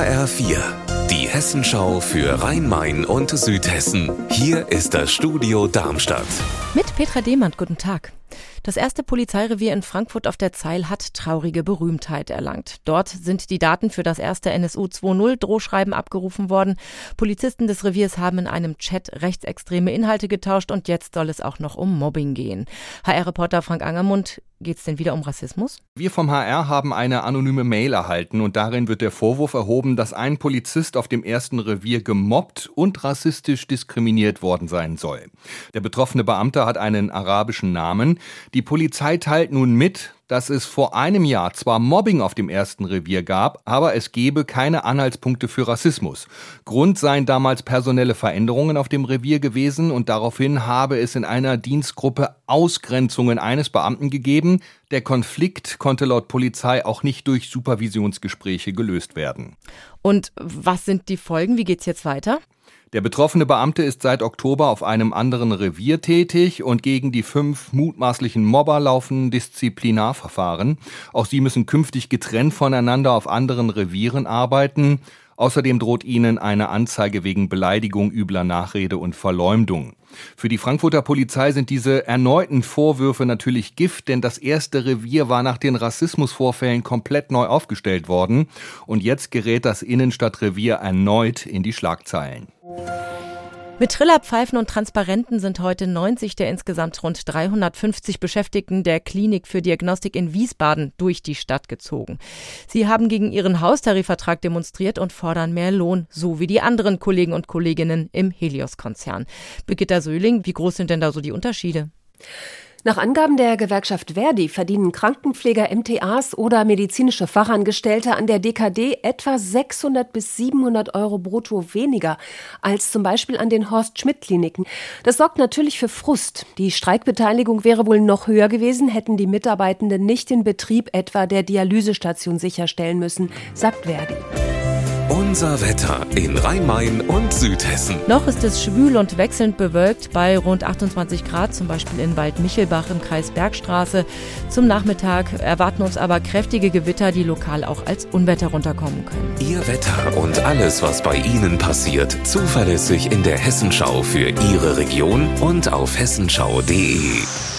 HR4, die Hessenschau für Rhein-Main und Südhessen. Hier ist das Studio Darmstadt. Mit Petra Demand, guten Tag. Das erste Polizeirevier in Frankfurt auf der Zeil hat traurige Berühmtheit erlangt. Dort sind die Daten für das erste NSU 2.0 Drohschreiben abgerufen worden. Polizisten des Reviers haben in einem Chat rechtsextreme Inhalte getauscht und jetzt soll es auch noch um Mobbing gehen. HR-Reporter Frank Angermund, Geht es denn wieder um Rassismus? Wir vom HR haben eine anonyme Mail erhalten und darin wird der Vorwurf erhoben, dass ein Polizist auf dem ersten Revier gemobbt und rassistisch diskriminiert worden sein soll. Der betroffene Beamte hat einen arabischen Namen. Die Polizei teilt nun mit, dass es vor einem Jahr zwar Mobbing auf dem ersten Revier gab, aber es gebe keine Anhaltspunkte für Rassismus. Grund seien damals personelle Veränderungen auf dem Revier gewesen und daraufhin habe es in einer Dienstgruppe Ausgrenzungen eines Beamten gegeben. Der Konflikt konnte laut Polizei auch nicht durch Supervisionsgespräche gelöst werden. Und was sind die Folgen? Wie geht's jetzt weiter? Der betroffene Beamte ist seit Oktober auf einem anderen Revier tätig und gegen die fünf mutmaßlichen Mobber laufen Disziplinarverfahren. Auch sie müssen künftig getrennt voneinander auf anderen Revieren arbeiten. Außerdem droht ihnen eine Anzeige wegen Beleidigung, übler Nachrede und Verleumdung. Für die Frankfurter Polizei sind diese erneuten Vorwürfe natürlich Gift, denn das erste Revier war nach den Rassismusvorfällen komplett neu aufgestellt worden und jetzt gerät das Innenstadtrevier erneut in die Schlagzeilen. Mit Trillerpfeifen und Transparenten sind heute 90 der insgesamt rund 350 Beschäftigten der Klinik für Diagnostik in Wiesbaden durch die Stadt gezogen. Sie haben gegen ihren Haustarifvertrag demonstriert und fordern mehr Lohn, so wie die anderen Kollegen und Kolleginnen im Helios-Konzern. Birgitta Söhling, wie groß sind denn da so die Unterschiede? Nach Angaben der Gewerkschaft Verdi verdienen Krankenpfleger, MTAs oder medizinische Fachangestellte an der DKD etwa 600 bis 700 Euro brutto weniger als zum Beispiel an den Horst-Schmidt-Kliniken. Das sorgt natürlich für Frust. Die Streikbeteiligung wäre wohl noch höher gewesen, hätten die Mitarbeitenden nicht den Betrieb etwa der Dialysestation sicherstellen müssen, sagt Verdi. Unser Wetter in Rhein-Main und Südhessen. Noch ist es schwül und wechselnd bewölkt bei rund 28 Grad, zum Beispiel in Waldmichelbach im Kreis Bergstraße. Zum Nachmittag erwarten uns aber kräftige Gewitter, die lokal auch als Unwetter runterkommen können. Ihr Wetter und alles, was bei Ihnen passiert, zuverlässig in der Hessenschau für Ihre Region und auf hessenschau.de.